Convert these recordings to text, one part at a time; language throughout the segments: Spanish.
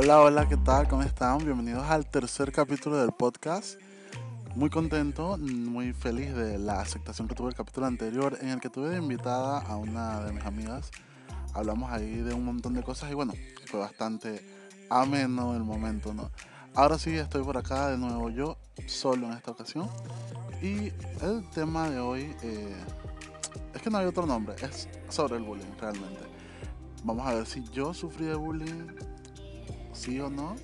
Hola, hola, ¿qué tal? ¿Cómo están? Bienvenidos al tercer capítulo del podcast. Muy contento, muy feliz de la aceptación que tuve el capítulo anterior en el que tuve de invitada a una de mis amigas. Hablamos ahí de un montón de cosas y bueno, fue bastante ameno el momento, ¿no? Ahora sí estoy por acá de nuevo yo, solo en esta ocasión. Y el tema de hoy eh, es que no hay otro nombre, es sobre el bullying realmente. Vamos a ver si yo sufrí de bullying, sí o no.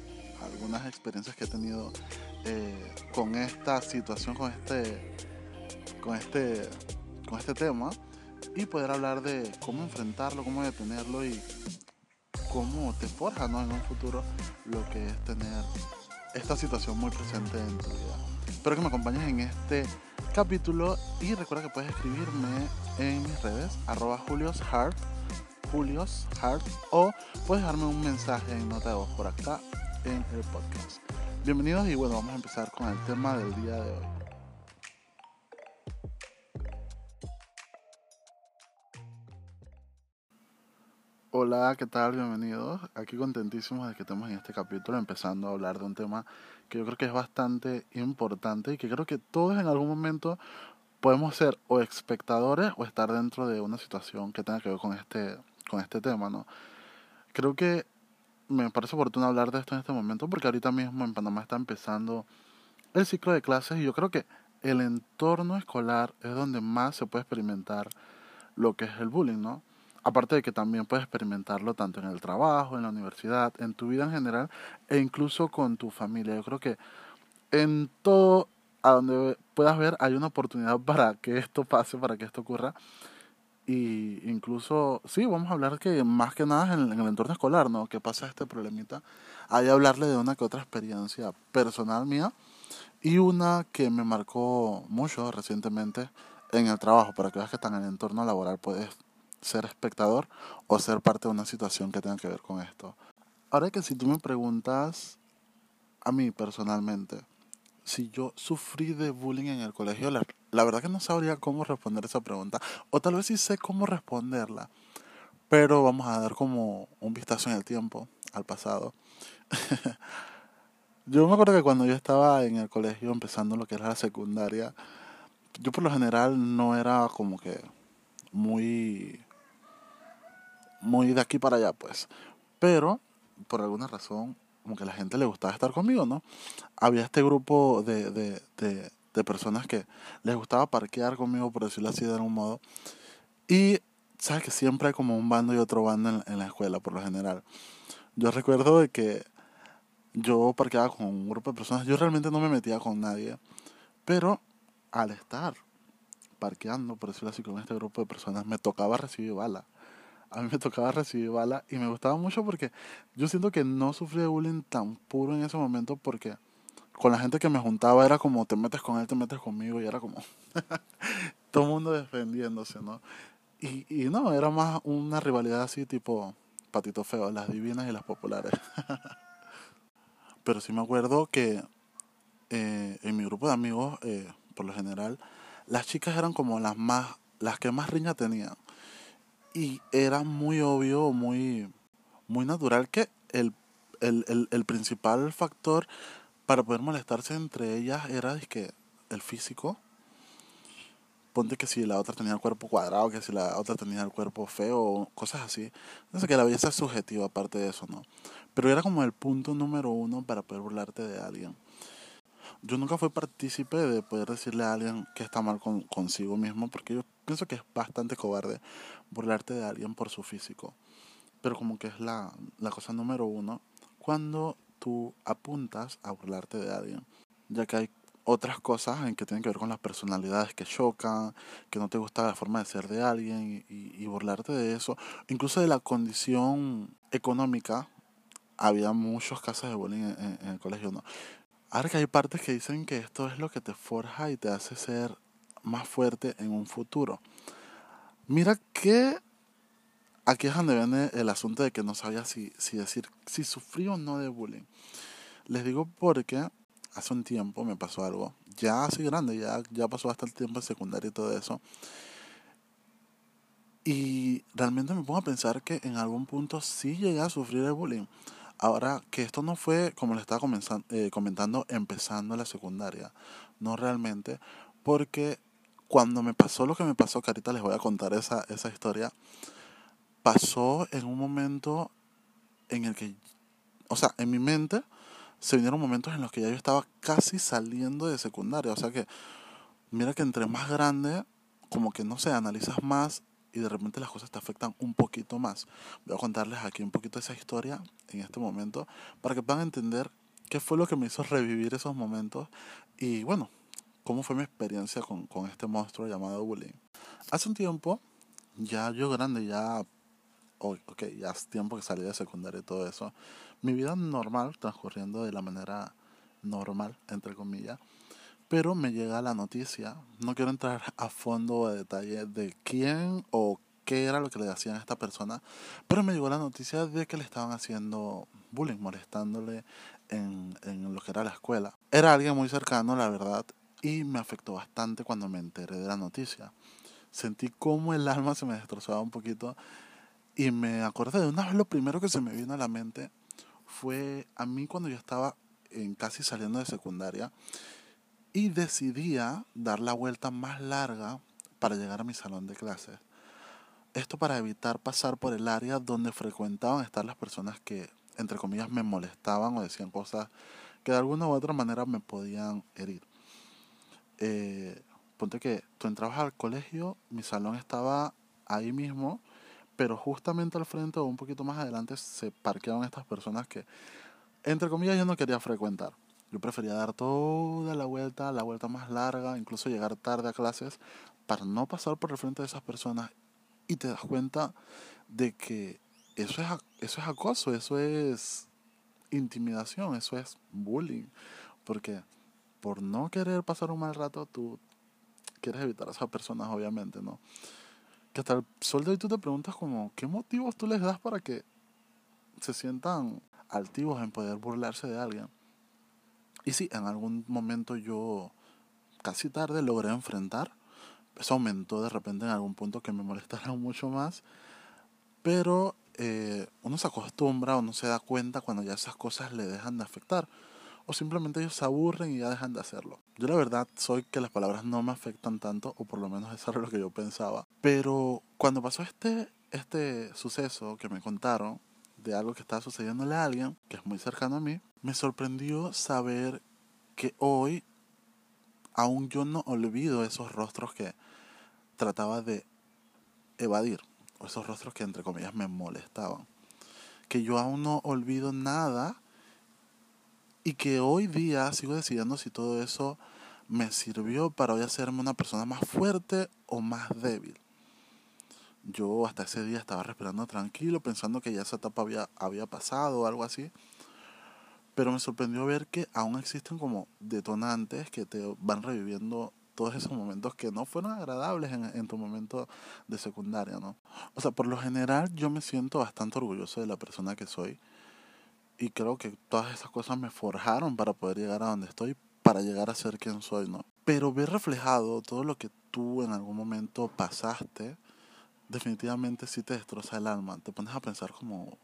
Algunas experiencias que he tenido eh, con esta situación, con este, con este, con este tema y poder hablar de cómo enfrentarlo, cómo detenerlo y cómo te forja ¿no? en un futuro lo que es tener esta situación muy presente en tu vida. Espero que me acompañes en este capítulo y recuerda que puedes escribirme en mis redes, arroba juliosheart, o puedes dejarme un mensaje en nota de voz por acá en el podcast. Bienvenidos y bueno, vamos a empezar con el tema del día de hoy. Hola, ¿qué tal? Bienvenidos. Aquí contentísimos de que estemos en este capítulo empezando a hablar de un tema que yo creo que es bastante importante y que creo que todos en algún momento podemos ser o espectadores o estar dentro de una situación que tenga que ver con este, con este tema, ¿no? Creo que me parece oportuno hablar de esto en este momento porque ahorita mismo en Panamá está empezando el ciclo de clases y yo creo que el entorno escolar es donde más se puede experimentar lo que es el bullying, ¿no? Aparte de que también puedes experimentarlo tanto en el trabajo, en la universidad, en tu vida en general e incluso con tu familia. Yo creo que en todo a donde puedas ver hay una oportunidad para que esto pase, para que esto ocurra. Y incluso, sí, vamos a hablar que más que nada en, en el entorno escolar, ¿no? ¿Qué pasa este problemita? Hay hablarle de una que otra experiencia personal mía y una que me marcó mucho recientemente en el trabajo, para que veas que está en el entorno laboral puedes ser espectador o ser parte de una situación que tenga que ver con esto. Ahora que si tú me preguntas a mí personalmente, si yo sufrí de bullying en el colegio, la, verdad que no sabría cómo responder esa pregunta. O tal vez sí sé cómo responderla. Pero vamos a dar como un vistazo en el tiempo, al pasado. yo me acuerdo que cuando yo estaba en el colegio, empezando lo que era la secundaria, yo por lo general no era como que muy muy de aquí para allá, pues. Pero, por alguna razón, como que la gente le gustaba estar conmigo, ¿no? Había este grupo de, de, de, de personas que les gustaba parquear conmigo, por decirlo así de algún modo. Y, ¿sabes? Que siempre hay como un bando y otro bando en, en la escuela, por lo general. Yo recuerdo de que yo parqueaba con un grupo de personas, yo realmente no me metía con nadie, pero al estar parqueando, por decirlo así, con este grupo de personas, me tocaba recibir bala a mí me tocaba recibir bala y me gustaba mucho porque yo siento que no sufrí bullying tan puro en ese momento porque con la gente que me juntaba era como te metes con él, te metes conmigo y era como todo el mundo defendiéndose, ¿no? Y, y no, era más una rivalidad así tipo patito feo, las divinas y las populares. Pero sí me acuerdo que eh, en mi grupo de amigos, eh, por lo general, las chicas eran como las más, las que más riña tenían y era muy obvio, muy, muy natural que el, el, el, el principal factor para poder molestarse entre ellas era que el físico. Ponte que si la otra tenía el cuerpo cuadrado, que si la otra tenía el cuerpo feo, cosas así. Sé, que la belleza es subjetiva aparte de eso, ¿no? Pero era como el punto número uno para poder burlarte de alguien. Yo nunca fui partícipe de poder decirle a alguien que está mal con, consigo mismo, porque yo pienso que es bastante cobarde burlarte de alguien por su físico. Pero como que es la, la cosa número uno cuando tú apuntas a burlarte de alguien. Ya que hay otras cosas en que tienen que ver con las personalidades que chocan, que no te gusta la forma de ser de alguien y, y, burlarte de eso. Incluso de la condición económica. Había muchos casos de bullying en, en, en el colegio, ¿no? Ahora que hay partes que dicen que esto es lo que te forja y te hace ser más fuerte en un futuro. Mira que aquí es donde viene el asunto de que no sabía si, si decir si sufrí o no de bullying. Les digo porque hace un tiempo me pasó algo, ya así grande, ya, ya pasó hasta el tiempo en secundaria y todo eso. Y realmente me pongo a pensar que en algún punto sí llegué a sufrir de bullying. Ahora, que esto no fue, como le estaba eh, comentando, empezando la secundaria, no realmente, porque cuando me pasó lo que me pasó, que ahorita les voy a contar esa, esa historia, pasó en un momento en el que, o sea, en mi mente se vinieron momentos en los que ya yo estaba casi saliendo de secundaria, o sea que, mira que entre más grande, como que no sé, analizas más y de repente las cosas te afectan un poquito más. Voy a contarles aquí un poquito esa historia en este momento para que puedan entender qué fue lo que me hizo revivir esos momentos y bueno, cómo fue mi experiencia con, con este monstruo llamado bullying. Hace un tiempo, ya yo grande, ya, ok, ya hace tiempo que salí de secundaria y todo eso, mi vida normal, transcurriendo de la manera normal, entre comillas, pero me llega la noticia, no quiero entrar a fondo de detalle de quién o qué era lo que le hacían a esta persona, pero me llegó la noticia de que le estaban haciendo bullying, molestándole en, en lo que era la escuela. Era alguien muy cercano, la verdad, y me afectó bastante cuando me enteré de la noticia. Sentí como el alma se me destrozaba un poquito y me acordé de una vez lo primero que se me vino a la mente fue a mí cuando yo estaba en casi saliendo de secundaria y decidía dar la vuelta más larga para llegar a mi salón de clases. Esto para evitar pasar por el área donde frecuentaban estar las personas que, entre comillas, me molestaban o decían cosas que de alguna u otra manera me podían herir. Eh, ponte que tú entrabas al colegio, mi salón estaba ahí mismo, pero justamente al frente o un poquito más adelante se parqueaban estas personas que, entre comillas, yo no quería frecuentar. Yo prefería dar toda la vuelta, la vuelta más larga, incluso llegar tarde a clases para no pasar por el frente de esas personas y te das cuenta de que eso es, eso es acoso, eso es intimidación, eso es bullying, porque por no querer pasar un mal rato tú quieres evitar a esas personas, obviamente, ¿no? Que hasta el sol de hoy tú te preguntas como, ¿qué motivos tú les das para que se sientan altivos en poder burlarse de alguien? Y sí, en algún momento yo casi tarde logré enfrentar. Eso aumentó de repente en algún punto que me molestara mucho más. Pero eh, uno se acostumbra o no se da cuenta cuando ya esas cosas le dejan de afectar. O simplemente ellos se aburren y ya dejan de hacerlo. Yo la verdad soy que las palabras no me afectan tanto, o por lo menos eso era lo que yo pensaba. Pero cuando pasó este, este suceso que me contaron, de algo que estaba sucediéndole a alguien que es muy cercano a mí, me sorprendió saber que hoy aún yo no olvido esos rostros que trataba de evadir, o esos rostros que entre comillas me molestaban. Que yo aún no olvido nada y que hoy día sigo decidiendo si todo eso me sirvió para hoy hacerme una persona más fuerte o más débil. Yo hasta ese día estaba respirando tranquilo, pensando que ya esa etapa había, había pasado o algo así. Pero me sorprendió ver que aún existen como detonantes que te van reviviendo todos esos momentos que no fueron agradables en, en, tu momento de secundaria, ¿no? O sea, por lo general yo me siento bastante orgulloso de la persona que soy y creo que todas esas cosas me forjaron para poder llegar a donde estoy, para llegar a ser quien soy, ¿no? Pero ver reflejado todo lo que tú en algún momento pasaste, definitivamente sí te destroza el alma. Te pones a pensar como,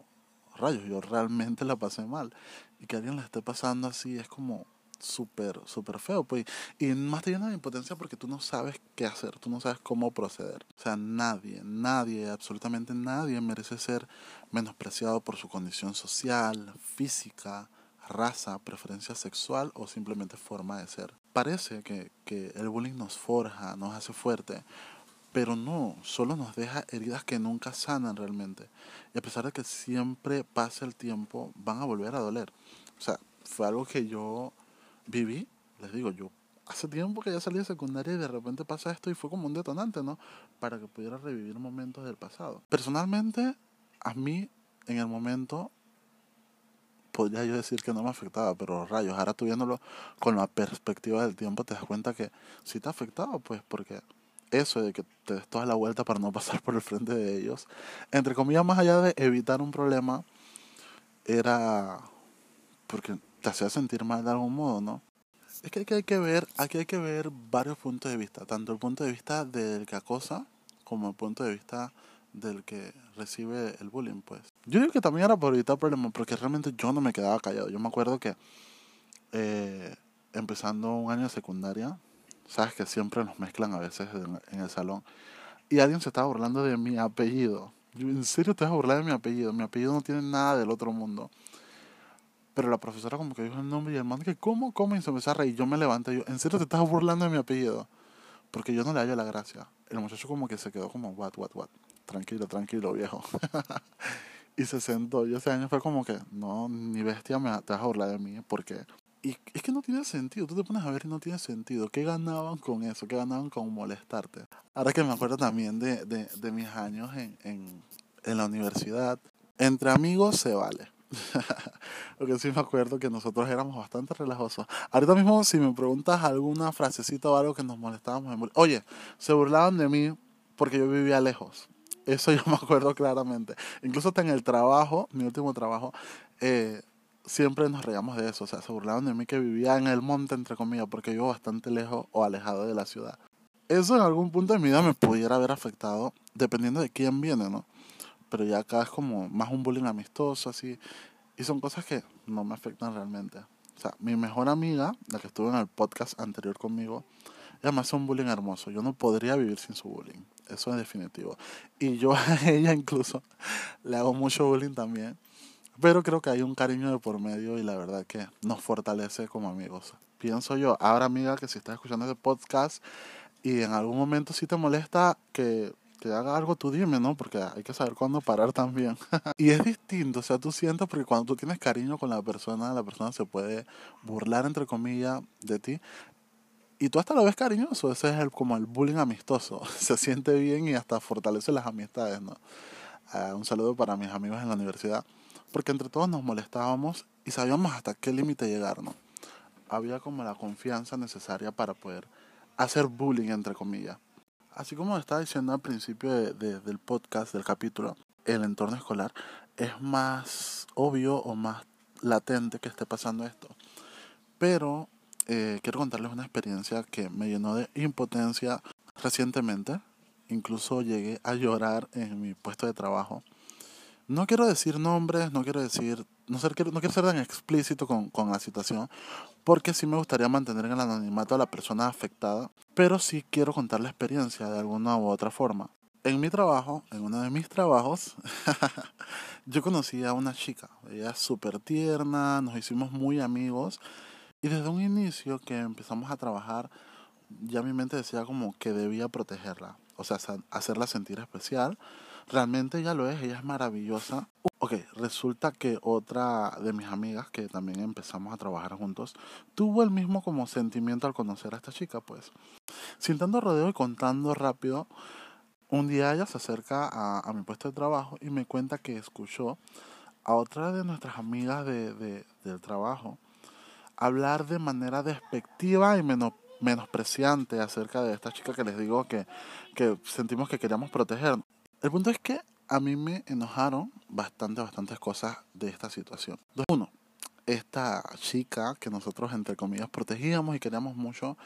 rayos, yo realmente la pasé mal. Y que alguien la esté pasando así es como súper, súper feo. Pues, y más te llena de impotencia porque tú no sabes qué hacer, tú no sabes cómo proceder. O sea, nadie, nadie, absolutamente nadie merece ser menospreciado por su condición social, física, raza, preferencia sexual o simplemente forma de ser. Parece que, que el bullying nos forja, nos hace fuerte, pero no, solo nos deja heridas que nunca sanan realmente. Y a pesar de que siempre pase el tiempo, van a volver a doler. O sea, fue algo que yo viví, les digo, yo hace tiempo que ya salí de secundaria y de repente pasa esto y fue como un detonante, ¿no? Para que pudiera revivir momentos del pasado. Personalmente, a mí, en el momento, podría yo decir que no me afectaba, pero rayos, ahora tú viéndolo con la perspectiva del tiempo, te das cuenta que sí te ha afectado, pues, porque eso de que te des toda la vuelta para no pasar por el frente de ellos, entre comillas, más allá de evitar un problema, era porque te hacía sentir mal de algún modo, ¿no? Es que aquí hay que ver, aquí hay que ver varios puntos de vista, tanto el punto de vista del que acosa como el punto de vista del que recibe el bullying, pues. Yo digo que también era por evitar problemas, porque realmente yo no me quedaba callado. Yo me acuerdo que eh, empezando un año de secundaria, sabes que siempre nos mezclan a veces en, el salón, y alguien se estaba burlando de mi apellido. Yo, ¿En serio te vas a burlar de mi apellido? Mi apellido no tiene nada del otro mundo. Pero la profesora como que dijo el nombre y el man que, ¿cómo? ¿Cómo? Y se empezó a reír. Yo me levanté y yo, ¿en serio te estás burlando de mi apellido? Porque yo no le hallo la gracia. El muchacho como que se quedó como, what, what, what. Tranquilo, tranquilo, viejo. y se sentó. Y ese año fue como que, no, ni bestia me, te vas a burlar de mí. Porque y es que no tiene sentido, tú te pones a ver y no tiene sentido. ¿Qué ganaban con eso? ¿Qué ganaban con molestarte? Ahora que me acuerdo también de, de, de mis años en, en, en la universidad, entre amigos se vale. Porque sí me acuerdo que nosotros éramos bastante relajosos. Ahorita mismo, si me preguntas alguna frasecita o algo que nos molestábamos, oye, se burlaban de mí porque yo vivía lejos. Eso yo me acuerdo claramente. Incluso hasta en el trabajo, mi último trabajo, eh, siempre nos reíamos de eso. O sea, se burlaban de mí que vivía en el monte, entre comillas, porque yo bastante lejos o alejado de la ciudad. Eso en algún punto de mi vida me pudiera haber afectado, dependiendo de quién viene, ¿no? Pero ya acá es como más un bullying amistoso, así. Y son cosas que no me afectan realmente. O sea, mi mejor amiga, la que estuvo en el podcast anterior conmigo, ella me hace un bullying hermoso. Yo no podría vivir sin su bullying. Eso es definitivo. Y yo a ella incluso le hago mucho bullying también. Pero creo que hay un cariño de por medio y la verdad que nos fortalece como amigos. Pienso yo, ahora amiga, que si estás escuchando este podcast y en algún momento si te molesta que, que haga algo, tú dime, ¿no? Porque hay que saber cuándo parar también. y es distinto, o sea, tú sientes porque cuando tú tienes cariño con la persona, la persona se puede burlar, entre comillas, de ti. Y tú hasta lo ves cariñoso, ese es el, como el bullying amistoso. Se siente bien y hasta fortalece las amistades, ¿no? Uh, un saludo para mis amigos en la universidad porque entre todos nos molestábamos y sabíamos hasta qué límite llegar, ¿no? Había como la confianza necesaria para poder hacer bullying, entre comillas. Así como estaba diciendo al principio de, del podcast, del capítulo, el entorno escolar es más obvio o más latente que esté pasando esto. Pero eh, quiero contarles una experiencia que me llenó de impotencia recientemente. Incluso llegué a llorar en mi puesto de trabajo no quiero decir nombres, no quiero decir, no, ser, no quiero ser tan explícito con, con la situación, porque sí me gustaría mantener en el anonimato a la persona afectada, pero sí quiero contar la experiencia de alguna u otra forma. En mi trabajo, en uno de mis trabajos, yo conocí a una chica, ella es súper tierna, nos hicimos muy amigos, y desde un inicio que empezamos a trabajar, ya mi mente decía como que debía protegerla, o sea, hacerla sentir especial, Realmente ella lo es, ella es maravillosa. Ok, resulta que otra de mis amigas que también empezamos a trabajar juntos tuvo el mismo como sentimiento al conocer a esta chica, pues. Sintando rodeo y contando rápido, un día ella se acerca a, a mi puesto de trabajo y me cuenta que escuchó a otra de nuestras amigas de, de, del trabajo hablar de manera despectiva y menos, menospreciante acerca de esta chica que les digo que, que sentimos que queríamos proteger. El punto es que a mí me enojaron bastante, bastantes cosas de esta situación. Uno, esta chica que nosotros, entre comillas, protegíamos y queríamos mucho,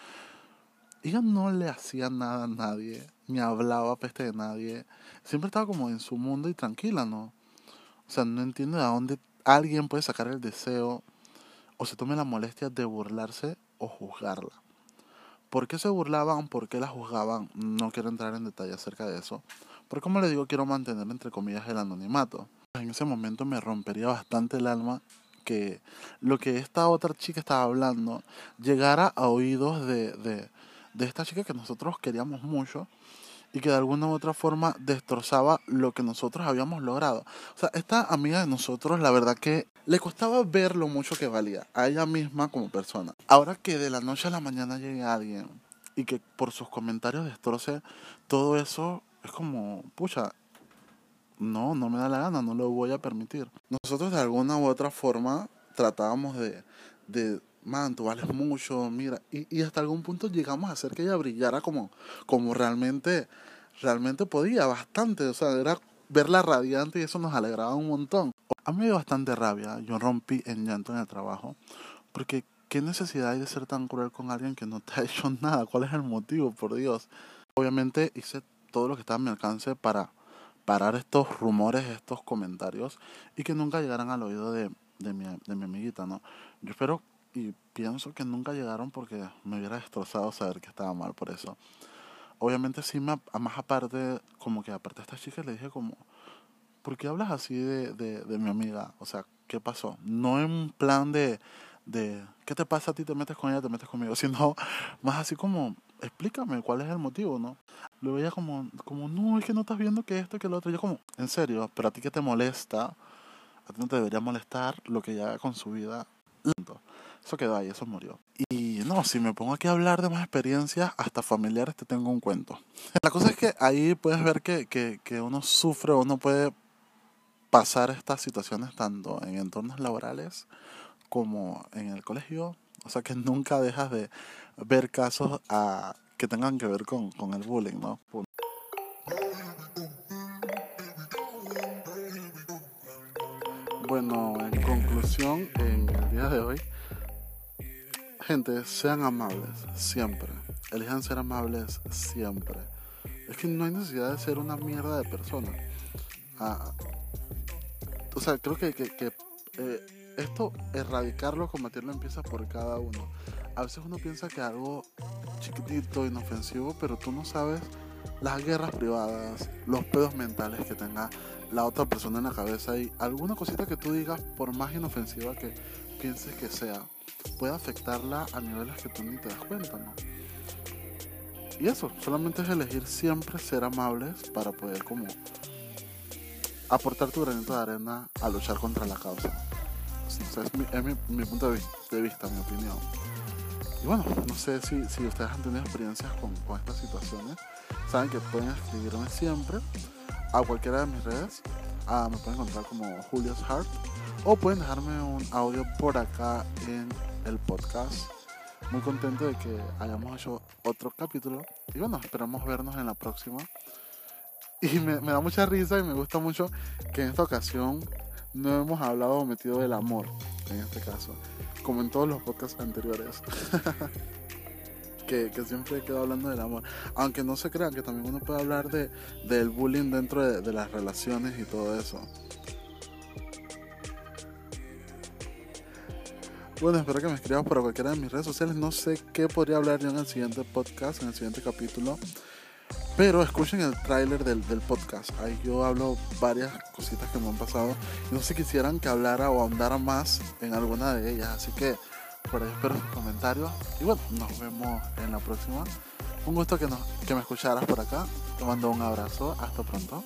ella no le hacía nada a nadie, ni hablaba peste de nadie. Siempre estaba como en su mundo y tranquila, ¿no? O sea, no entiendo de dónde alguien puede sacar el deseo o se tome la molestia de burlarse o juzgarla. ¿Por qué se burlaban? ¿Por qué la juzgaban? No quiero entrar en detalle acerca de eso. Pero como le digo, quiero mantener entre comillas el anonimato. En ese momento me rompería bastante el alma que lo que esta otra chica estaba hablando llegara a oídos de, de, de esta chica que nosotros queríamos mucho y que de alguna u otra forma destrozaba lo que nosotros habíamos logrado. O sea, esta amiga de nosotros, la verdad que le costaba ver lo mucho que valía a ella misma como persona. Ahora que de la noche a la mañana llegue alguien y que por sus comentarios destroce todo eso, es como, pucha, no, no me da la gana, no lo voy a permitir. Nosotros de alguna u otra forma tratábamos de, de man, tú vales mucho, mira, y, y hasta algún punto llegamos a hacer que ella brillara como, como realmente, realmente podía, bastante, o sea, era verla radiante y eso nos alegraba un montón. A mí me dio bastante rabia, yo rompí en llanto en el trabajo, porque qué necesidad hay de ser tan cruel con alguien que no te ha hecho nada, cuál es el motivo, por Dios. Obviamente hice todo lo que estaba a mi alcance para, parar estos rumores, estos comentarios y que nunca llegaran al oído de, de, mi, de mi amiguita, ¿no? Yo espero y pienso que nunca llegaron porque me hubiera destrozado saber que estaba mal por eso. Obviamente sí, me, más aparte, como que aparte a esta chica le dije como, ¿por qué hablas así de, de, de mi amiga? O sea, ¿qué pasó? No en plan de, de, ¿qué te pasa a ti? Te metes con ella, te metes conmigo, sino más así como, explícame cuál es el motivo, ¿no? Lo veía como, como, no, es que no estás viendo que esto, que lo otro. Yo como, en serio, pero a ti que te molesta, a ti no te debería molestar lo que ya haga con su vida. Eso quedó ahí, eso murió. Y no, si me pongo aquí a hablar de más experiencias, hasta familiares, te tengo un cuento. La cosa es que ahí puedes ver que, que, que uno sufre, uno puede pasar estas situaciones tanto en entornos laborales como en el colegio. O sea que nunca dejas de ver casos a, que tengan que ver con, con el bullying, ¿no? Bueno, en conclusión, en el día de hoy, gente, sean amables, siempre. Elijan ser amables siempre. Es que no hay necesidad de ser una mierda de persona. Ah, o sea, creo que, que, que eh, esto, erradicarlo, combatirlo, empieza por cada uno. A veces uno piensa que algo chiquitito, inofensivo, pero tú no sabes las guerras privadas, los pedos mentales que tenga la otra persona en la cabeza y alguna cosita que tú digas, por más inofensiva que pienses que sea, puede afectarla a niveles que tú ni te das cuenta, ¿no? Y eso, solamente es elegir siempre ser amables para poder como aportar tu granito de arena a luchar contra la causa. mi, es mi, punto de vista, mi opinión. Y bueno, no sé si, si ustedes han tenido experiencias con, con estas situaciones. Saben que pueden escribirme siempre a cualquiera de mis redes. Ah, me pueden encontrar como Julius Hart. O pueden dejarme un audio por acá en el podcast. Muy contento de que hayamos hecho otro capítulo. Y bueno, esperamos vernos en la próxima. Y me da mucha risa y me gusta mucho que en esta ocasión no hemos hablado o metido del amor, en este caso, como en todos los podcasts anteriores. que, que, siempre quedo hablando del amor. Aunque no se crean que también uno puede hablar de, del bullying dentro de, de las relaciones y todo eso. Bueno, espero que me escribas por cualquiera de mis redes sociales. No sé qué podría hablar yo en el siguiente podcast, en el siguiente capítulo. Pero escuchen el tráiler del, del, podcast. Ahí yo hablo varias cositas que me han pasado. No sé si quisieran que hablara o ahondara más en alguna de ellas. Así que por ahí espero sus comentarios. Y bueno, nos vemos en la próxima. Un gusto que, nos, que me escucharas por acá. Te mando un abrazo. Hasta pronto.